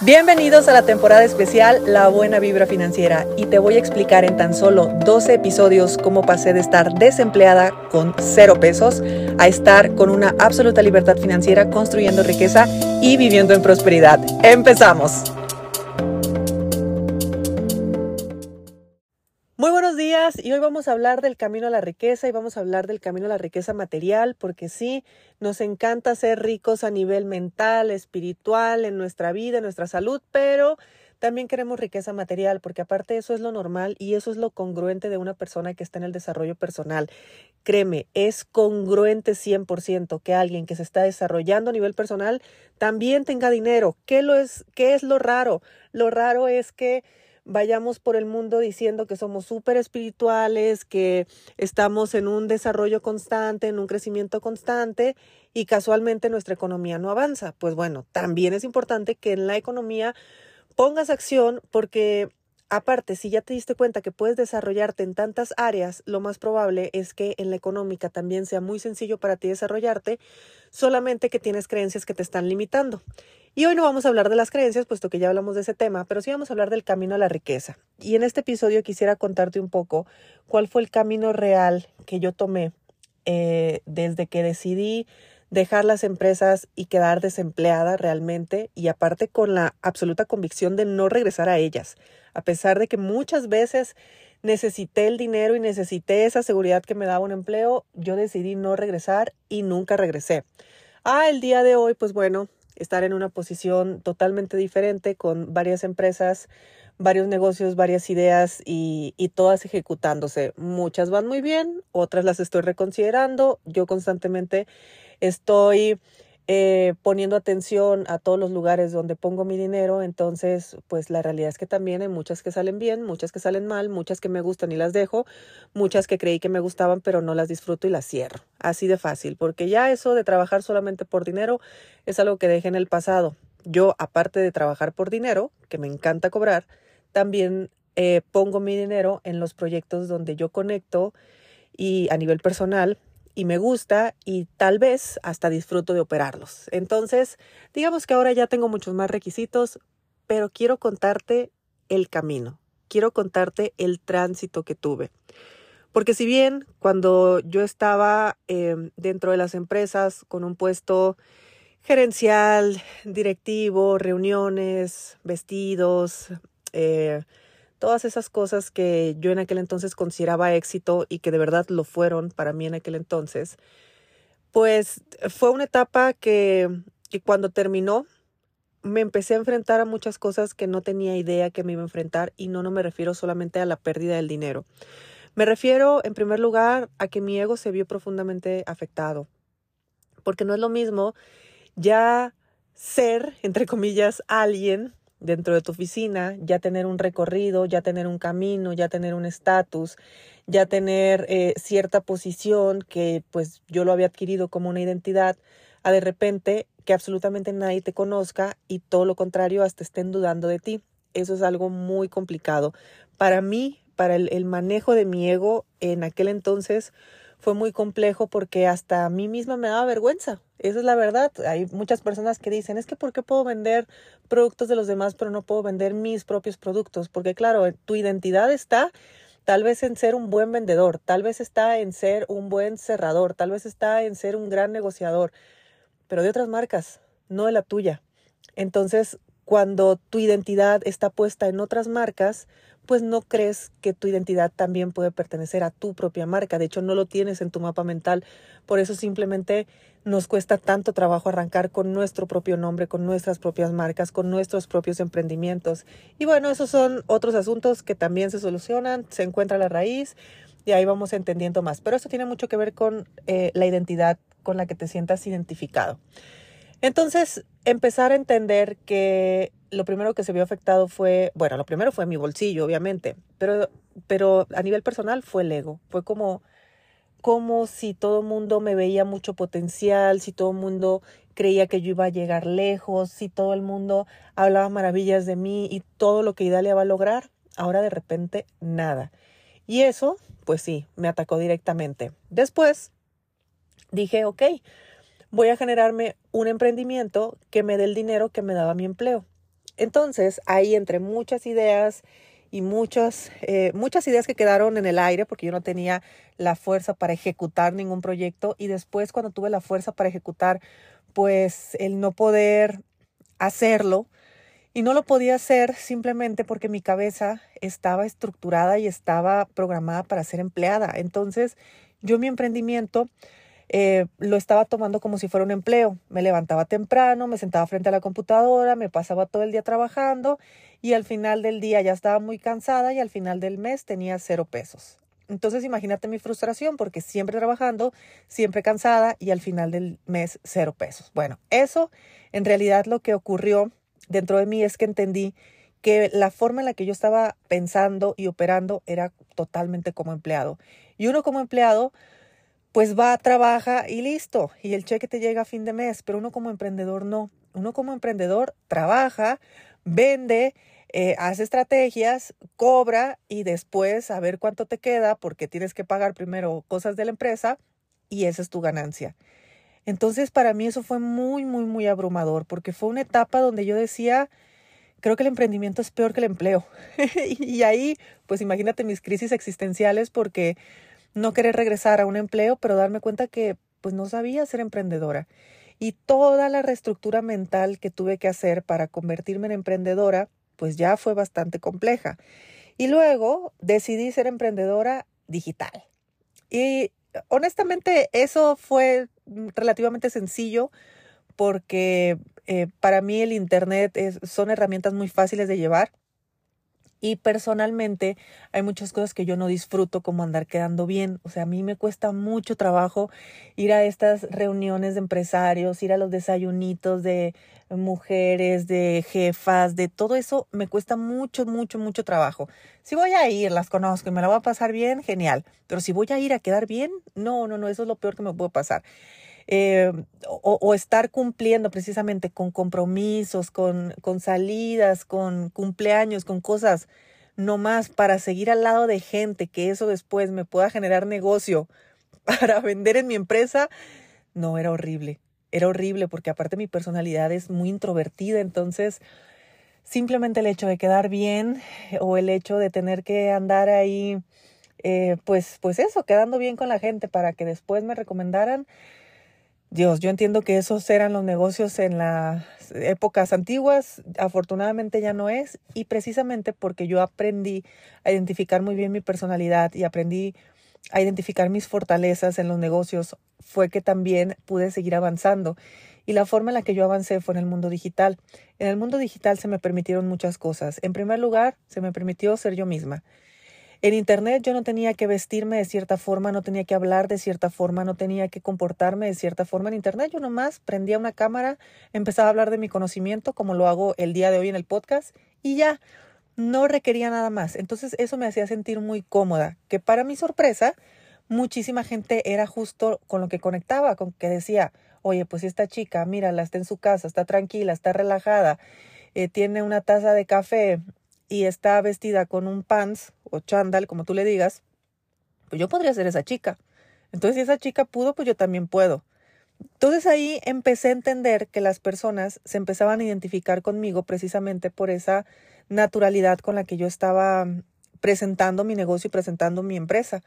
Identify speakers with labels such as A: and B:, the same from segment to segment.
A: Bienvenidos a la temporada especial La Buena Vibra Financiera y te voy a explicar en tan solo 12 episodios cómo pasé de estar desempleada con cero pesos a estar con una absoluta libertad financiera construyendo riqueza y viviendo en prosperidad. ¡Empezamos! Y hoy vamos a hablar del camino a la riqueza y vamos a hablar del camino a la riqueza material porque sí, nos encanta ser ricos a nivel mental, espiritual, en nuestra vida, en nuestra salud, pero también queremos riqueza material porque aparte eso es lo normal y eso es lo congruente de una persona que está en el desarrollo personal. Créeme, es congruente 100% que alguien que se está desarrollando a nivel personal también tenga dinero. ¿Qué, lo es, qué es lo raro? Lo raro es que vayamos por el mundo diciendo que somos súper espirituales, que estamos en un desarrollo constante, en un crecimiento constante y casualmente nuestra economía no avanza. Pues bueno, también es importante que en la economía pongas acción porque Aparte, si ya te diste cuenta que puedes desarrollarte en tantas áreas, lo más probable es que en la económica también sea muy sencillo para ti desarrollarte, solamente que tienes creencias que te están limitando. Y hoy no vamos a hablar de las creencias, puesto que ya hablamos de ese tema, pero sí vamos a hablar del camino a la riqueza. Y en este episodio quisiera contarte un poco cuál fue el camino real que yo tomé eh, desde que decidí dejar las empresas y quedar desempleada realmente y aparte con la absoluta convicción de no regresar a ellas, a pesar de que muchas veces necesité el dinero y necesité esa seguridad que me daba un empleo, yo decidí no regresar y nunca regresé. Ah, el día de hoy, pues bueno, estar en una posición totalmente diferente con varias empresas, varios negocios, varias ideas y, y, todas ejecutándose. Muchas van muy bien, otras las estoy reconsiderando. Yo constantemente estoy eh, poniendo atención a todos los lugares donde pongo mi dinero, entonces pues la realidad es que también hay muchas que salen bien, muchas que salen mal, muchas que me gustan y las dejo, muchas que creí que me gustaban pero no las disfruto y las cierro. Así de fácil, porque ya eso de trabajar solamente por dinero es algo que dejé en el pasado. Yo, aparte de trabajar por dinero, que me encanta cobrar, también eh, pongo mi dinero en los proyectos donde yo conecto y a nivel personal y me gusta y tal vez hasta disfruto de operarlos. Entonces, digamos que ahora ya tengo muchos más requisitos, pero quiero contarte el camino, quiero contarte el tránsito que tuve. Porque si bien cuando yo estaba em, dentro de las empresas con un puesto gerencial, directivo, reuniones, vestidos, eh, todas esas cosas que yo en aquel entonces consideraba éxito y que de verdad lo fueron para mí en aquel entonces, pues fue una etapa que, que cuando terminó me empecé a enfrentar a muchas cosas que no tenía idea que me iba a enfrentar y no, no me refiero solamente a la pérdida del dinero. Me refiero, en primer lugar, a que mi ego se vio profundamente afectado, porque no es lo mismo ya ser, entre comillas, alguien dentro de tu oficina, ya tener un recorrido, ya tener un camino, ya tener un estatus, ya tener eh, cierta posición que pues yo lo había adquirido como una identidad, a de repente que absolutamente nadie te conozca y todo lo contrario, hasta estén dudando de ti. Eso es algo muy complicado. Para mí, para el, el manejo de mi ego en aquel entonces, fue muy complejo porque hasta a mí misma me daba vergüenza. Esa es la verdad. Hay muchas personas que dicen, es que ¿por qué puedo vender productos de los demás pero no puedo vender mis propios productos? Porque claro, tu identidad está tal vez en ser un buen vendedor, tal vez está en ser un buen cerrador, tal vez está en ser un gran negociador, pero de otras marcas, no de la tuya. Entonces, cuando tu identidad está puesta en otras marcas, pues no crees que tu identidad también puede pertenecer a tu propia marca. De hecho, no lo tienes en tu mapa mental. Por eso simplemente nos cuesta tanto trabajo arrancar con nuestro propio nombre, con nuestras propias marcas, con nuestros propios emprendimientos. Y bueno, esos son otros asuntos que también se solucionan, se encuentra la raíz y ahí vamos entendiendo más. Pero eso tiene mucho que ver con eh, la identidad con la que te sientas identificado. Entonces, empezar a entender que lo primero que se vio afectado fue, bueno, lo primero fue mi bolsillo, obviamente, pero, pero a nivel personal fue el ego. Fue como, como si todo el mundo me veía mucho potencial, si todo el mundo creía que yo iba a llegar lejos, si todo el mundo hablaba maravillas de mí y todo lo que Idalia va a lograr, ahora de repente nada. Y eso, pues sí, me atacó directamente. Después dije, ok, voy a generarme un emprendimiento que me dé el dinero que me daba mi empleo. Entonces, ahí entre muchas ideas y muchas, eh, muchas ideas que quedaron en el aire porque yo no tenía la fuerza para ejecutar ningún proyecto y después cuando tuve la fuerza para ejecutar, pues el no poder hacerlo y no lo podía hacer simplemente porque mi cabeza estaba estructurada y estaba programada para ser empleada. Entonces, yo mi emprendimiento eh, lo estaba tomando como si fuera un empleo. Me levantaba temprano, me sentaba frente a la computadora, me pasaba todo el día trabajando y al final del día ya estaba muy cansada y al final del mes tenía cero pesos. Entonces imagínate mi frustración porque siempre trabajando, siempre cansada y al final del mes cero pesos. Bueno, eso en realidad lo que ocurrió dentro de mí es que entendí que la forma en la que yo estaba pensando y operando era totalmente como empleado. Y uno como empleado, pues va, trabaja y listo. Y el cheque te llega a fin de mes, pero uno como emprendedor no. Uno como emprendedor trabaja, vende, eh, hace estrategias, cobra y después a ver cuánto te queda porque tienes que pagar primero cosas de la empresa y esa es tu ganancia. Entonces para mí eso fue muy, muy, muy abrumador porque fue una etapa donde yo decía, creo que el emprendimiento es peor que el empleo. y ahí, pues imagínate mis crisis existenciales porque no querer regresar a un empleo, pero darme cuenta que pues no sabía ser emprendedora. Y toda la reestructura mental que tuve que hacer para convertirme en emprendedora pues ya fue bastante compleja. Y luego decidí ser emprendedora digital. Y honestamente eso fue relativamente sencillo porque eh, para mí el Internet son herramientas muy fáciles de llevar. Y personalmente hay muchas cosas que yo no disfruto como andar quedando bien. O sea, a mí me cuesta mucho trabajo ir a estas reuniones de empresarios, ir a los desayunitos de mujeres, de jefas, de todo eso. Me cuesta mucho, mucho, mucho trabajo. Si voy a ir, las conozco y me la voy a pasar bien, genial. Pero si voy a ir a quedar bien, no, no, no, eso es lo peor que me puede pasar. Eh, o, estar cumpliendo precisamente con compromisos, con, con salidas, con cumpleaños, con cosas no más para seguir al lado de gente que eso después me pueda generar negocio para vender en mi empresa, no, era horrible. Era horrible porque aparte mi personalidad es muy introvertida, entonces simplemente el hecho de quedar bien o el hecho de tener que andar ahí, eh, pues, pues eso, quedando bien con la gente para que después me recomendaran, Dios, yo entiendo que esos eran los negocios en las épocas antiguas, afortunadamente ya no es, y precisamente porque yo aprendí a identificar muy bien mi personalidad y aprendí a identificar mis fortalezas en los negocios, fue que también pude seguir avanzando. Y la forma en la que yo avancé fue en el mundo digital. En el mundo digital se me permitieron muchas cosas. En primer lugar, se me permitió ser yo misma. En Internet yo no tenía que vestirme de cierta forma, no tenía que hablar de cierta forma, no tenía que comportarme de cierta forma. En Internet yo nomás prendía una cámara, empezaba a hablar de mi conocimiento, como lo hago el día de hoy en el podcast, y ya no requería nada más. Entonces eso me hacía sentir muy cómoda, que para mi sorpresa, muchísima gente era justo con lo que conectaba, con que decía, oye, pues esta chica, mírala, está en su casa, está tranquila, está relajada, eh, tiene una taza de café, y está vestida con un pants o chandal, como tú le digas, pues yo podría ser esa chica. Entonces, si esa chica pudo, pues yo también puedo. Entonces ahí empecé a entender que las personas se empezaban a identificar conmigo precisamente por esa naturalidad con la que yo estaba presentando mi negocio y presentando mi empresa,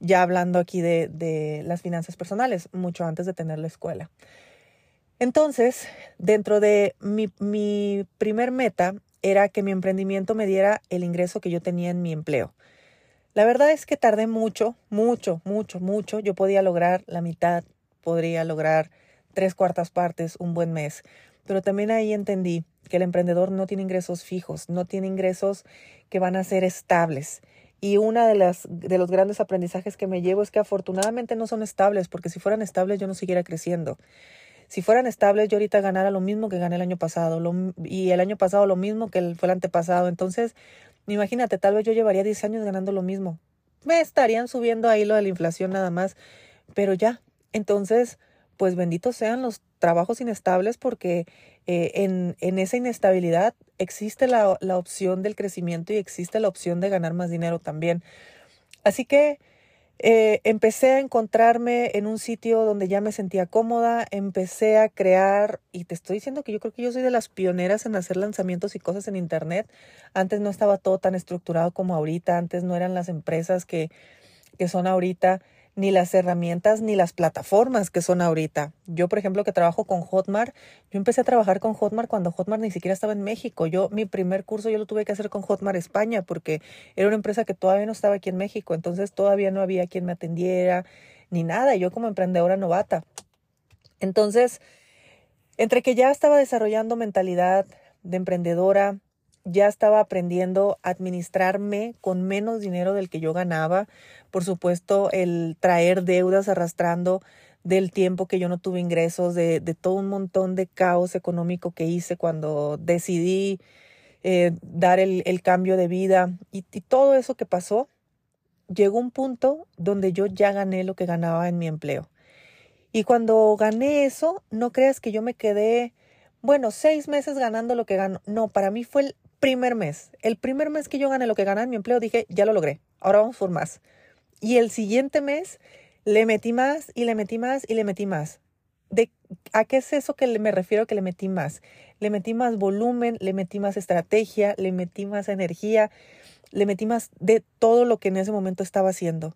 A: ya hablando aquí de, de las finanzas personales, mucho antes de tener la escuela. Entonces, dentro de mi, mi primer meta era que mi emprendimiento me diera el ingreso que yo tenía en mi empleo. La verdad es que tardé mucho, mucho, mucho, mucho. Yo podía lograr la mitad, podría lograr tres cuartas partes un buen mes. Pero también ahí entendí que el emprendedor no tiene ingresos fijos, no tiene ingresos que van a ser estables. Y una de de los grandes aprendizajes que me llevo es que afortunadamente no son estables, porque si fueran estables yo no siguiera creciendo. Si fueran estables, yo ahorita ganara lo mismo que gané el año pasado y el año pasado lo mismo que el, fue el antepasado. Entonces, imagínate, tal vez yo llevaría 10 años ganando lo mismo. Me estarían subiendo ahí lo de la inflación nada más, pero ya. Entonces, pues benditos sean los trabajos inestables porque eh, en, en, esa inestabilidad existe la, la opción del crecimiento y existe la opción de ganar más dinero también. Así que eh, empecé a encontrarme en un sitio donde ya me sentía cómoda, empecé a crear, y te estoy diciendo que yo creo que yo soy de las pioneras en hacer lanzamientos y cosas en Internet. Antes no estaba todo tan estructurado como ahorita, antes no eran las empresas que, que son ahorita ni las herramientas ni las plataformas que son ahorita. Yo, por ejemplo, que trabajo con Hotmart, yo empecé a trabajar con Hotmart cuando Hotmart ni siquiera estaba en México. Yo, mi primer curso yo lo tuve que hacer con Hotmart España porque era una empresa que todavía no estaba aquí en México, entonces todavía no había quien me atendiera ni nada. Yo como emprendedora novata. Entonces, entre que ya estaba desarrollando mentalidad de emprendedora, ya estaba aprendiendo a administrarme con menos dinero del que yo ganaba. Por supuesto, el traer deudas arrastrando del tiempo que yo no tuve ingresos, de, todo un montón de caos económico que hice cuando decidí eh, dar el, cambio de vida y, y todo eso que pasó, llegó un punto donde yo ya gané lo que ganaba en mi empleo. Y cuando gané eso, no creas que yo me quedé, bueno, seis meses ganando lo que gano. No, para mí fue el primer mes, el primer mes que yo gané lo que ganaba en mi empleo, dije, ya lo logré, ahora vamos por más. Y el siguiente mes le metí más y le metí más y le metí más. ¿De ¿A qué es eso que me refiero que le metí más? Le metí más volumen, le metí más estrategia, le metí más energía, le metí más de todo lo que en ese momento estaba haciendo.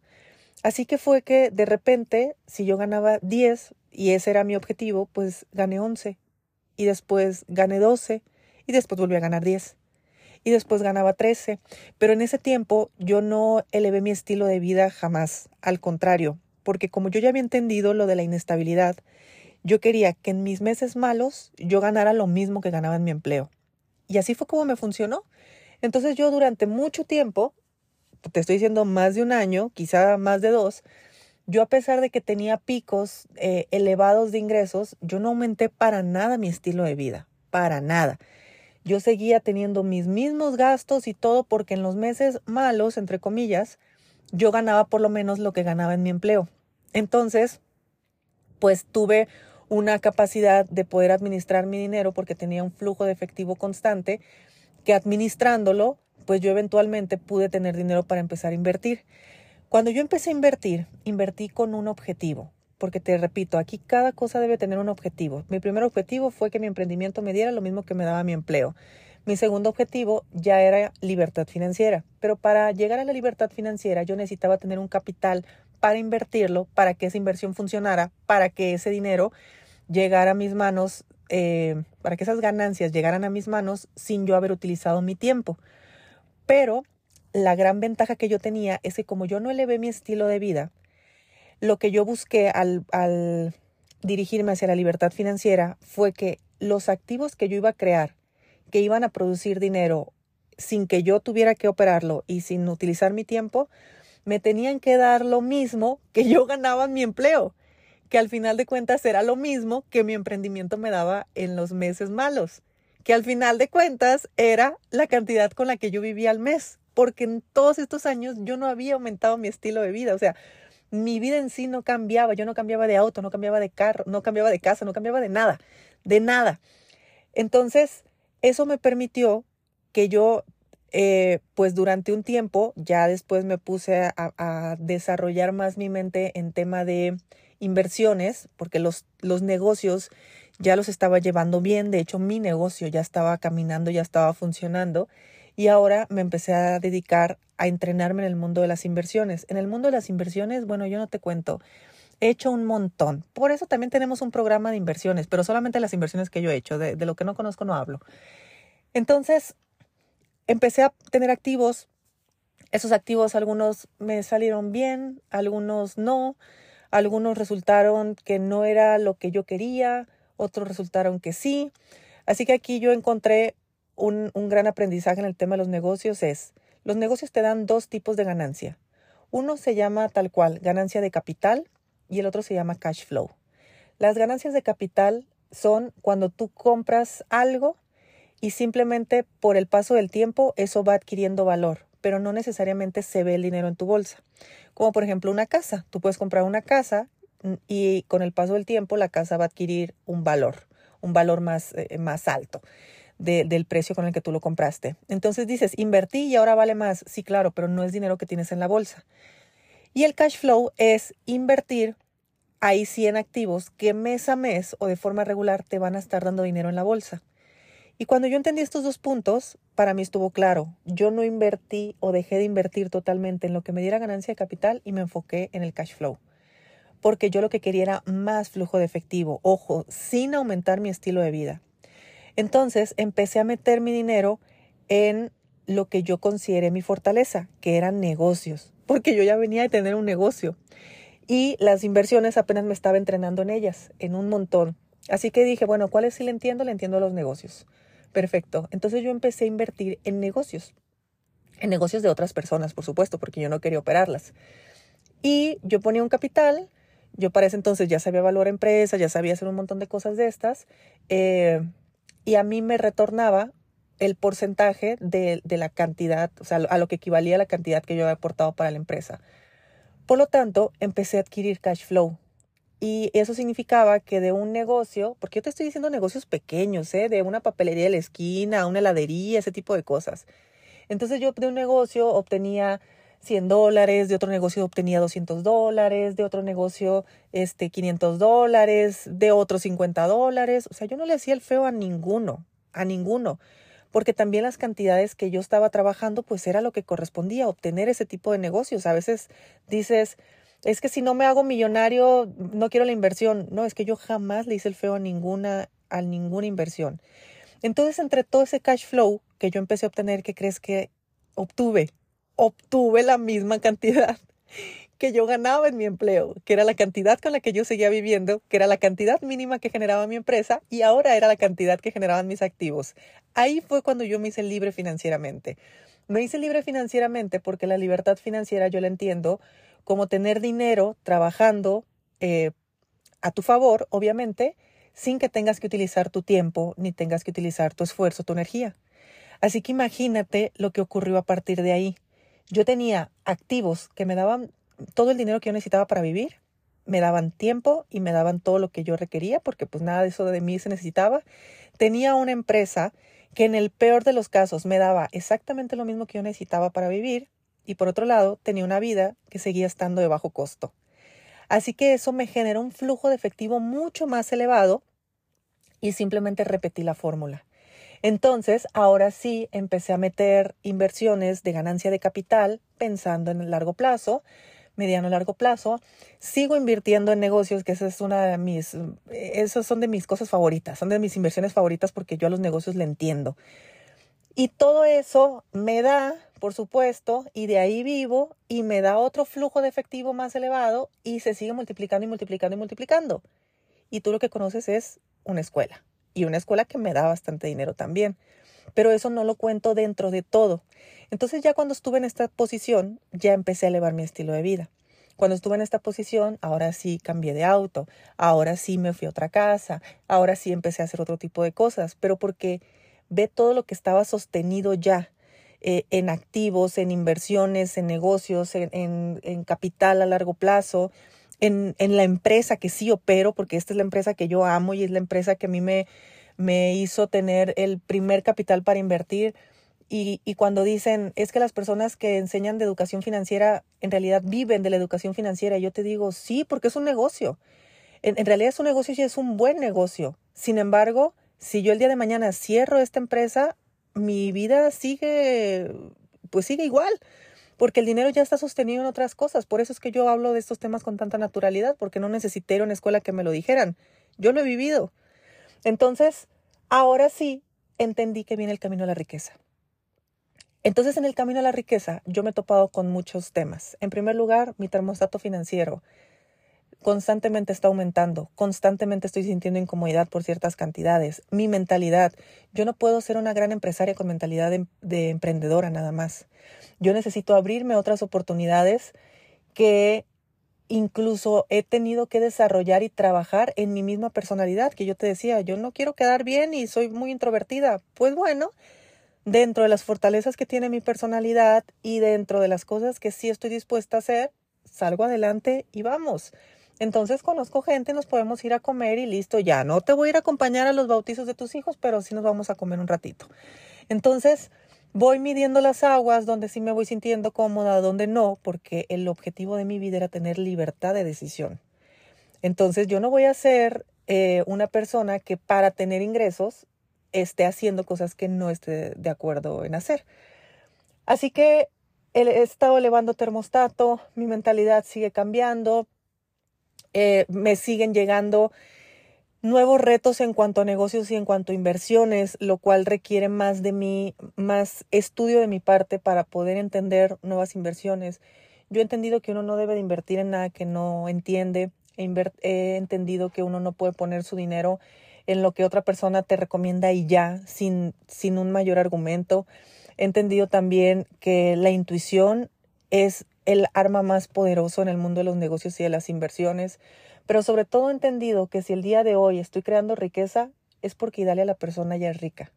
A: Así que fue que de repente, si yo ganaba 10 y ese era mi objetivo, pues gané 11 y después gané 12 y después volví a ganar 10 y después ganaba 13. Pero en ese tiempo yo no elevé mi estilo de vida jamás, al contrario, porque como yo ya había entendido lo de la inestabilidad, yo quería que en mis meses malos yo ganara lo mismo que ganaba en mi empleo. Y así fue como me funcionó. Entonces yo durante mucho tiempo, te estoy diciendo más de un año, quizá más de dos, yo a pesar de que tenía picos eh, elevados de ingresos, yo no aumenté para nada mi estilo de vida, para nada yo seguía teniendo mis mismos gastos y todo porque en los meses malos, entre comillas, yo ganaba por lo menos lo que ganaba en mi empleo. Entonces, pues tuve una capacidad de poder administrar mi dinero porque tenía un flujo de efectivo constante que administrándolo, pues yo eventualmente pude tener dinero para empezar a invertir. Cuando yo empecé a invertir, invertí con un objetivo porque te repito, aquí cada cosa debe tener un objetivo. Mi primer objetivo fue que mi emprendimiento me diera lo mismo que me daba mi empleo. Mi segundo objetivo ya era libertad financiera, pero para llegar a la libertad financiera yo necesitaba tener un capital para invertirlo, para que esa inversión funcionara, para que ese dinero llegara a mis manos, eh, para que esas ganancias llegaran a mis manos sin yo haber utilizado mi tiempo. Pero la gran ventaja que yo tenía es que como yo no elevé mi estilo de vida, lo que yo busqué al, dirigirme hacia la libertad financiera fue que los activos que yo iba a crear, que iban a producir dinero sin que yo tuviera que operarlo y sin utilizar mi tiempo, me tenían que dar lo mismo que yo ganaba en mi empleo, que al final de cuentas era lo mismo que mi emprendimiento me daba en los meses malos, que al final de cuentas era la cantidad con la que yo vivía al mes, porque en todos estos años yo no había aumentado mi estilo de vida, o sea, mi vida en sí no cambiaba, yo no cambiaba de auto, no cambiaba de carro, no cambiaba de casa, no cambiaba de nada, de nada. Entonces, eso me permitió que yo, eh, pues durante un tiempo, ya después me puse a, a, desarrollar más mi mente en tema de inversiones, porque los, los negocios ya los estaba llevando bien, de hecho mi negocio ya estaba caminando, ya estaba funcionando y ahora me empecé a dedicar a entrenarme en el mundo de las inversiones. En el mundo de las inversiones, bueno, yo no te cuento, he hecho un montón. Por eso también tenemos un programa de inversiones, pero solamente las inversiones que yo he hecho, de, lo que no conozco no hablo. Entonces, empecé a tener activos. Esos activos, algunos me salieron bien, algunos no. Algunos resultaron que no era lo que yo quería, otros resultaron que sí. Así que aquí yo encontré un, gran aprendizaje en el tema de los negocios es, los negocios te dan dos tipos de ganancia. Uno se llama tal cual ganancia de capital y el otro se llama cash flow. Las ganancias de capital son cuando tú compras algo y simplemente por el paso del tiempo eso va adquiriendo valor, pero no necesariamente se ve el dinero en tu bolsa. Como por ejemplo una casa. Tú puedes comprar una casa y con el paso del tiempo la casa va a adquirir un valor, un valor más, eh, más alto del precio con el que tú lo compraste. Entonces dices, invertí y ahora vale más. Sí, claro, pero no es dinero que tienes en la bolsa. Y el cash flow es invertir ahí 100 activos que mes a mes o de forma regular te van a estar dando dinero en la bolsa. Y cuando yo entendí estos dos puntos, para mí estuvo claro. Yo no invertí o dejé de invertir totalmente en lo que me diera ganancia de capital y me enfoqué en el cash flow. Porque yo lo que quería era más flujo de efectivo, ojo, sin aumentar mi estilo de vida. Entonces empecé a meter mi dinero en lo que yo consideré mi fortaleza, que eran negocios, porque yo ya venía de tener un negocio y las inversiones apenas me estaba entrenando en ellas, en un montón. Así que dije, bueno, ¿cuáles sí le entiendo? Le entiendo los negocios. Perfecto. Entonces yo empecé a invertir en negocios, en negocios de otras personas, por supuesto, porque yo no quería operarlas. Y yo ponía un capital, yo para ese entonces ya sabía valorar empresas, ya sabía hacer un montón de cosas de estas, eh, y a mí me retornaba el porcentaje de, de, la cantidad, o sea, a lo que equivalía la cantidad que yo había aportado para la empresa. Por lo tanto, empecé a adquirir cash flow, y eso significaba que de un negocio, porque yo te estoy diciendo negocios pequeños, ¿eh? de una papelería de la esquina, una heladería, ese tipo de cosas. Entonces yo de un negocio obtenía 100 dólares, de otro negocio obtenía 200 dólares, de otro negocio este, 500 dólares, de otro 50 dólares. O sea, yo no le hacía el feo a ninguno, a ninguno, porque también las cantidades que yo estaba trabajando, pues era lo que correspondía, obtener ese tipo de negocios. A veces dices, es que si no me hago millonario, no quiero la inversión. No, es que yo jamás le hice el feo a ninguna, a ninguna inversión. Entonces, entre todo ese cash flow que yo empecé a obtener, ¿qué crees que obtuve? Obtuve la misma cantidad que yo ganaba en mi empleo, que era la cantidad con la que yo seguía viviendo, que era la cantidad mínima que generaba mi empresa y ahora era la cantidad que generaban mis activos. Ahí fue cuando yo me hice libre financieramente. Me hice libre financieramente porque la libertad financiera yo la entiendo como tener dinero trabajando eh, a tu favor, obviamente, sin que tengas que utilizar tu tiempo ni tengas que utilizar tu esfuerzo, tu energía. Así que imagínate lo que ocurrió a partir de ahí. Yo tenía activos que me daban todo el dinero que yo necesitaba para vivir, me daban tiempo y me daban todo lo que yo requería, porque pues nada de eso de mí se necesitaba. Tenía una empresa que en el peor de los casos me daba exactamente lo mismo que yo necesitaba para vivir y por otro lado tenía una vida que seguía estando de bajo costo. Así que eso me generó un flujo de efectivo mucho más elevado y simplemente repetí la fórmula. Entonces, ahora sí empecé a meter inversiones de ganancia de capital pensando en el largo plazo, mediano largo plazo. Sigo invirtiendo en negocios, que esa es una de mis, esas son de mis cosas favoritas, son de mis inversiones favoritas porque yo a los negocios le entiendo. Y todo eso me da por supuesto, y de ahí vivo y me da otro flujo de efectivo más elevado y se sigue multiplicando y multiplicando y multiplicando. Y tú lo que conoces es una escuela y una escuela que me da bastante dinero también. Pero eso no lo cuento dentro de todo. Entonces ya cuando estuve en esta posición, ya empecé a elevar mi estilo de vida. Cuando estuve en esta posición, ahora sí cambié de auto, ahora sí me fui a otra casa, ahora sí empecé a hacer otro tipo de cosas, pero porque ve todo lo que estaba sostenido ya eh, en activos, en inversiones, en negocios, en, en, capital a largo plazo, en, en, la empresa que sí opero, porque esta es la empresa que yo amo y es la empresa que a mí me, me hizo tener el primer capital para invertir. Y, y, cuando dicen, es que las personas que enseñan de educación financiera en realidad viven de la educación financiera, yo te digo, sí, porque es un negocio. En, en realidad es un negocio y es un buen negocio. Sin embargo, si yo el día de mañana cierro esta empresa, mi vida sigue, pues sigue igual, porque el dinero ya está sostenido en otras cosas. Por eso es que yo hablo de estos temas con tanta naturalidad, porque no necesité ir a una escuela que me lo dijeran. Yo lo he vivido. Entonces, ahora sí entendí que viene el camino a la riqueza. Entonces, en el camino a la riqueza, yo me he topado con muchos temas. En primer lugar, mi termostato financiero constantemente está aumentando, constantemente estoy sintiendo incomodidad por ciertas cantidades. Mi mentalidad, yo no puedo ser una gran empresaria con mentalidad de, emprendedora nada más. Yo necesito abrirme otras oportunidades que incluso he tenido que desarrollar y trabajar en mi misma personalidad, que yo te decía, yo no quiero quedar bien y soy muy introvertida. Pues bueno, dentro de las fortalezas que tiene mi personalidad y dentro de las cosas que sí estoy dispuesta a hacer, salgo adelante y vamos. Entonces conozco gente, nos podemos ir a comer y listo, ya. No te voy a ir a acompañar a los bautizos de tus hijos, pero sí nos vamos a comer un ratito. Entonces, voy midiendo las aguas, donde sí me voy sintiendo cómoda, donde no, porque el objetivo de mi vida era tener libertad de decisión. Entonces yo no voy a ser eh, una persona que para tener ingresos esté haciendo cosas que no esté de acuerdo en hacer. Así que he estado elevando termostato, mi mentalidad sigue cambiando, eh, me siguen llegando nuevos retos en cuanto a negocios y en cuanto a inversiones, lo cual requiere más de mí, más estudio de mi parte para poder entender nuevas inversiones. Yo he entendido que uno no debe de invertir en nada que no entiende. He, entendido que uno no puede poner su dinero en lo que otra persona te recomienda y ya, sin, sin un mayor argumento. He entendido también que la intuición es el arma más poderoso en el mundo de los negocios y de las inversiones, pero sobre todo he entendido que si el día de hoy estoy creando riqueza es porque Idalia la persona ya es rica.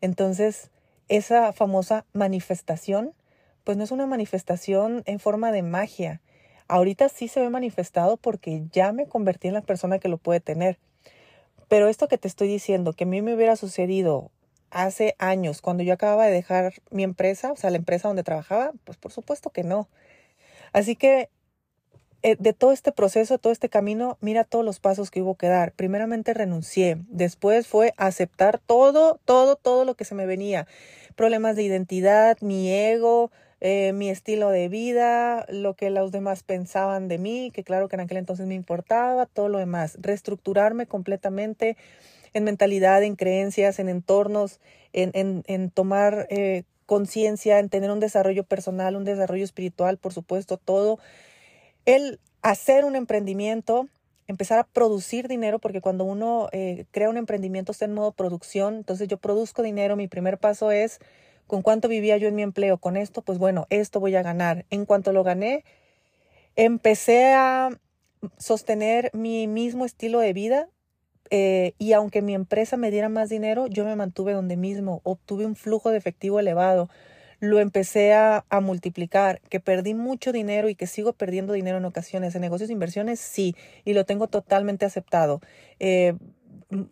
A: Entonces, esa famosa manifestación, pues no es una manifestación en forma de magia. Ahorita sí se ve manifestado porque ya me convertí en la persona que lo puede tener. Pero esto que te estoy diciendo, que a mí me hubiera sucedido hace años, cuando yo acababa de dejar mi empresa, o sea, la empresa donde trabajaba, pues por supuesto que no. Así que eh, de todo este proceso, todo este camino, mira todos los pasos que hubo que dar. Primeramente renuncié, después fue aceptar todo, todo, todo lo que se me venía. Problemas de identidad, mi ego, eh, mi estilo de vida, lo que los demás pensaban de mí, que claro que en aquel entonces me importaba, todo lo demás. Reestructurarme completamente en mentalidad, en creencias, en entornos, en, en, en tomar eh, conciencia, en tener un desarrollo personal, un desarrollo espiritual, por supuesto, todo. El hacer un emprendimiento, empezar a producir dinero, porque cuando uno eh, crea un emprendimiento está en modo producción, entonces yo produzco dinero, mi primer paso es con cuánto vivía yo en mi empleo, con esto, pues bueno, esto voy a ganar. En cuanto lo gané, empecé a sostener mi mismo estilo de vida, eh, y aunque mi empresa me diera más dinero, yo me mantuve donde mismo, obtuve un flujo de efectivo elevado, lo empecé a, multiplicar, que perdí mucho dinero y que sigo perdiendo dinero en ocasiones. En negocios e inversiones sí, y lo tengo totalmente aceptado. Eh,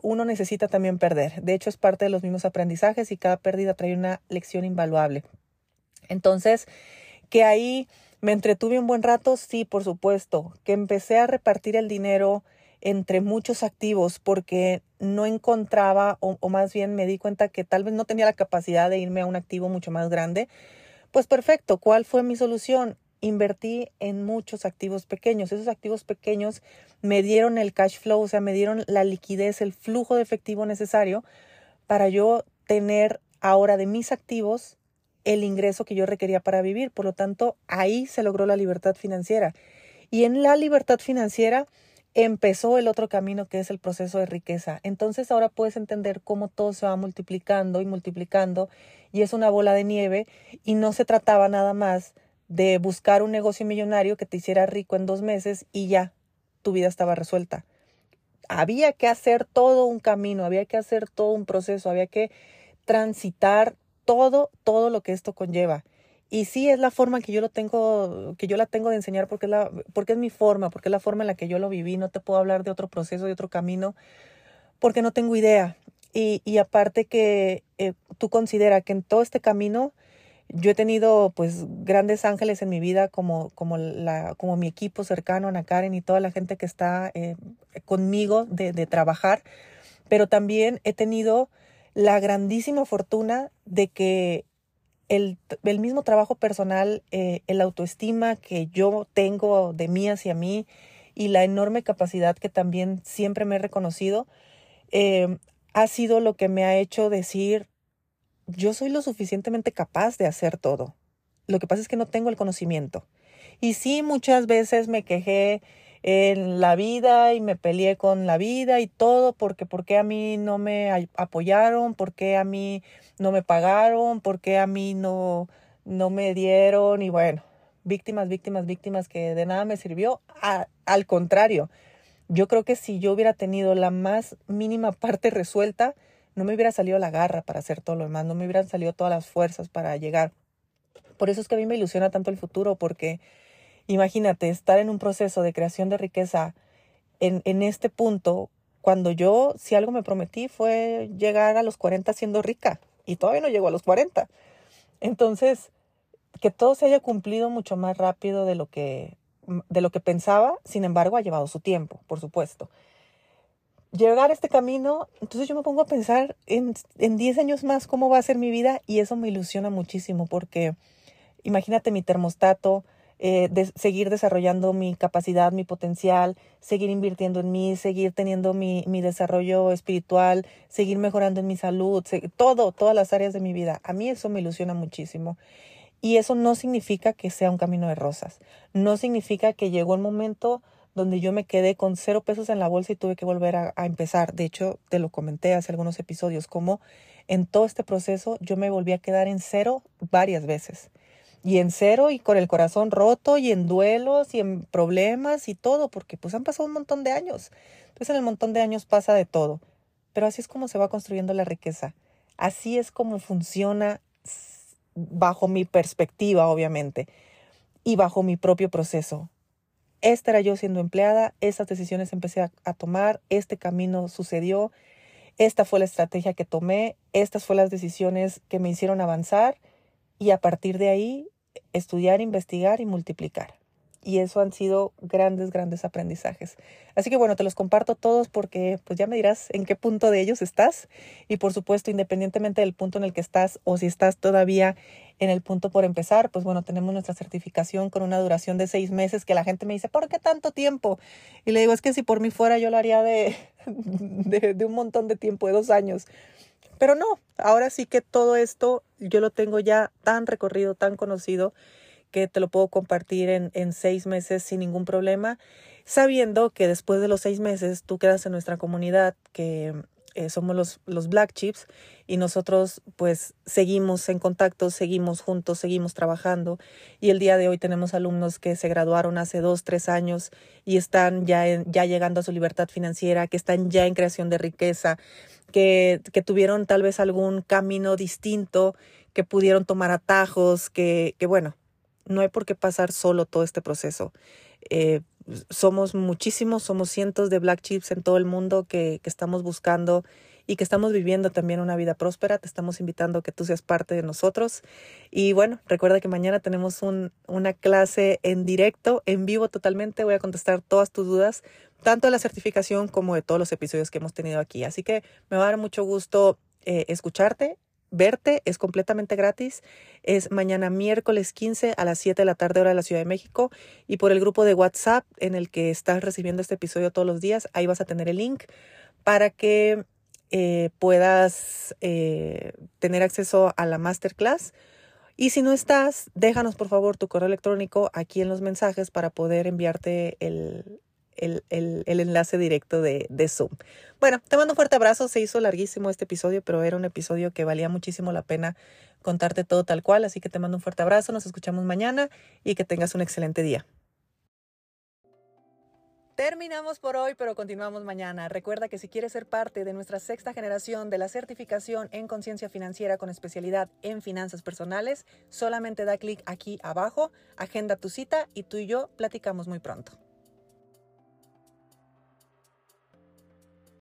A: uno necesita también perder. De hecho, es parte de los mismos aprendizajes y cada pérdida trae una lección invaluable. Entonces, que ahí me entretuve un buen rato, sí, por supuesto. Que empecé a repartir el dinero entre muchos activos porque no encontraba o, más bien me di cuenta que tal vez no tenía la capacidad de irme a un activo mucho más grande. Pues perfecto, ¿cuál fue mi solución? Invertí en muchos activos pequeños. Esos activos pequeños me dieron el cash flow, o sea, me dieron la liquidez, el flujo de efectivo necesario para yo tener ahora de mis activos el ingreso que yo requería para vivir. Por lo tanto, ahí se logró la libertad financiera. Y en la libertad financiera, empezó el otro camino que es el proceso de riqueza. Entonces ahora puedes entender cómo todo se va multiplicando y multiplicando y es una bola de nieve y no se trataba nada más de buscar un negocio millonario que te hiciera rico en dos meses y ya tu vida estaba resuelta. Había que hacer todo un camino, había que hacer todo un proceso, había que transitar todo, todo lo que esto conlleva. Y sí es la forma que yo lo tengo, que yo la tengo de enseñar porque es, la, porque es mi forma, porque es la forma en la que yo lo viví. No te puedo hablar de otro proceso, de otro camino, porque no tengo idea. Y, aparte que eh, tú considera que en todo este camino yo he tenido pues grandes ángeles en mi vida como, como, la, como mi equipo cercano, Ana Karen y toda la gente que está eh, conmigo de trabajar, pero también he tenido la grandísima fortuna de que el, mismo trabajo personal, eh, el autoestima que yo tengo de mí hacia mí y la enorme capacidad que también siempre me he reconocido, eh, ha sido lo que me ha hecho decir, yo soy lo suficientemente capaz de hacer todo. Lo que pasa es que no tengo el conocimiento. Y sí, muchas veces me quejé en la vida y me peleé con la vida y todo porque por qué a mí no me apoyaron, por qué a mí no me pagaron, por qué a mí no, no me dieron y bueno, víctimas, víctimas, víctimas que de nada me sirvió. al contrario, yo creo que si yo hubiera tenido la más mínima parte resuelta, no me hubiera salido la garra para hacer todo lo demás, no me hubieran salido todas las fuerzas para llegar. Por eso es que a mí me ilusiona tanto el futuro, porque Imagínate estar en un proceso de creación de riqueza en, este punto, cuando yo, si algo me prometí, fue llegar a los 40 siendo rica y todavía no llego a los 40. Entonces, que todo se haya cumplido mucho más rápido de lo que, de lo que pensaba, sin embargo, ha llevado su tiempo, por supuesto. Llegar a este camino, entonces yo me pongo a pensar en, en 10 años más cómo va a ser mi vida y eso me ilusiona muchísimo porque imagínate mi termostato, eh, de seguir desarrollando mi capacidad, mi potencial, seguir invirtiendo en mí, seguir teniendo mi, mi desarrollo espiritual, seguir mejorando en mi salud, todo, todas las áreas de mi vida. A mí eso me ilusiona muchísimo. Y eso no significa que sea un camino de rosas. No significa que llegó el momento donde yo me quedé con cero pesos en la bolsa y tuve que volver a, a, empezar. De hecho, te lo comenté hace algunos episodios, como en todo este proceso yo me volví a quedar en cero varias veces y en cero y con el corazón roto y en duelos y en problemas y todo, porque pues han pasado un montón de años. Entonces en el montón de años pasa de todo. Pero así es como se va construyendo la riqueza. Así es como funciona bajo mi perspectiva, obviamente, y bajo mi propio proceso. Esta era yo siendo empleada, estas decisiones empecé a, a tomar, este camino sucedió, esta fue la estrategia que tomé, estas fueron las decisiones que me hicieron avanzar y a partir de ahí estudiar, investigar y multiplicar. Y eso han sido grandes, grandes aprendizajes. Así que bueno, te los comparto todos porque pues ya me dirás en qué punto de ellos estás. Y por supuesto, independientemente del punto en el que estás o si estás todavía en el punto por empezar, pues bueno, tenemos nuestra certificación con una duración de seis meses que la gente me dice, ¿por qué tanto tiempo? Y le digo, es que si por mí fuera yo lo haría de, de, de un montón de tiempo, de dos años. Pero no, ahora sí que todo esto yo lo tengo ya tan recorrido, tan conocido, que te lo puedo compartir en, en seis meses sin ningún problema, sabiendo que después de los seis meses tú quedas en nuestra comunidad, que eh, somos los, los Black Chips y nosotros pues seguimos en contacto, seguimos juntos, seguimos trabajando y el día de hoy tenemos alumnos que se graduaron hace dos, tres años y están ya, ya llegando a su libertad financiera, que están ya en creación de riqueza, que, que tuvieron tal vez algún camino distinto, que pudieron tomar atajos, que, que bueno, no hay por qué pasar solo todo este proceso. Eh, somos muchísimos, somos cientos de black chips en todo el mundo que, que, estamos buscando y que estamos viviendo también una vida próspera. Te estamos invitando a que tú seas parte de nosotros. Y bueno, recuerda que mañana tenemos un, una clase en directo, en vivo totalmente. Voy a contestar todas tus dudas, tanto de la certificación como de todos los episodios que hemos tenido aquí. Así que me va a dar mucho gusto eh, escucharte verte, es completamente gratis. Es mañana miércoles 15 a las 7 de la tarde hora de la Ciudad de México y por el grupo de WhatsApp en el que estás recibiendo este episodio todos los días, ahí vas a tener el link para que eh, puedas eh, tener acceso a la masterclass. Y si no estás, déjanos por favor tu correo electrónico aquí en los mensajes para poder enviarte el, el, el, enlace directo de, de, Zoom. Bueno, te mando un fuerte abrazo. Se hizo larguísimo este episodio, pero era un episodio que valía muchísimo la pena contarte todo tal cual. Así que te mando un fuerte abrazo. Nos escuchamos mañana y que tengas un excelente día. Terminamos por hoy, pero continuamos mañana. Recuerda que si quieres ser parte de nuestra sexta generación de la certificación en conciencia financiera con especialidad en finanzas personales, solamente da clic aquí abajo, agenda tu cita y tú y yo platicamos muy pronto.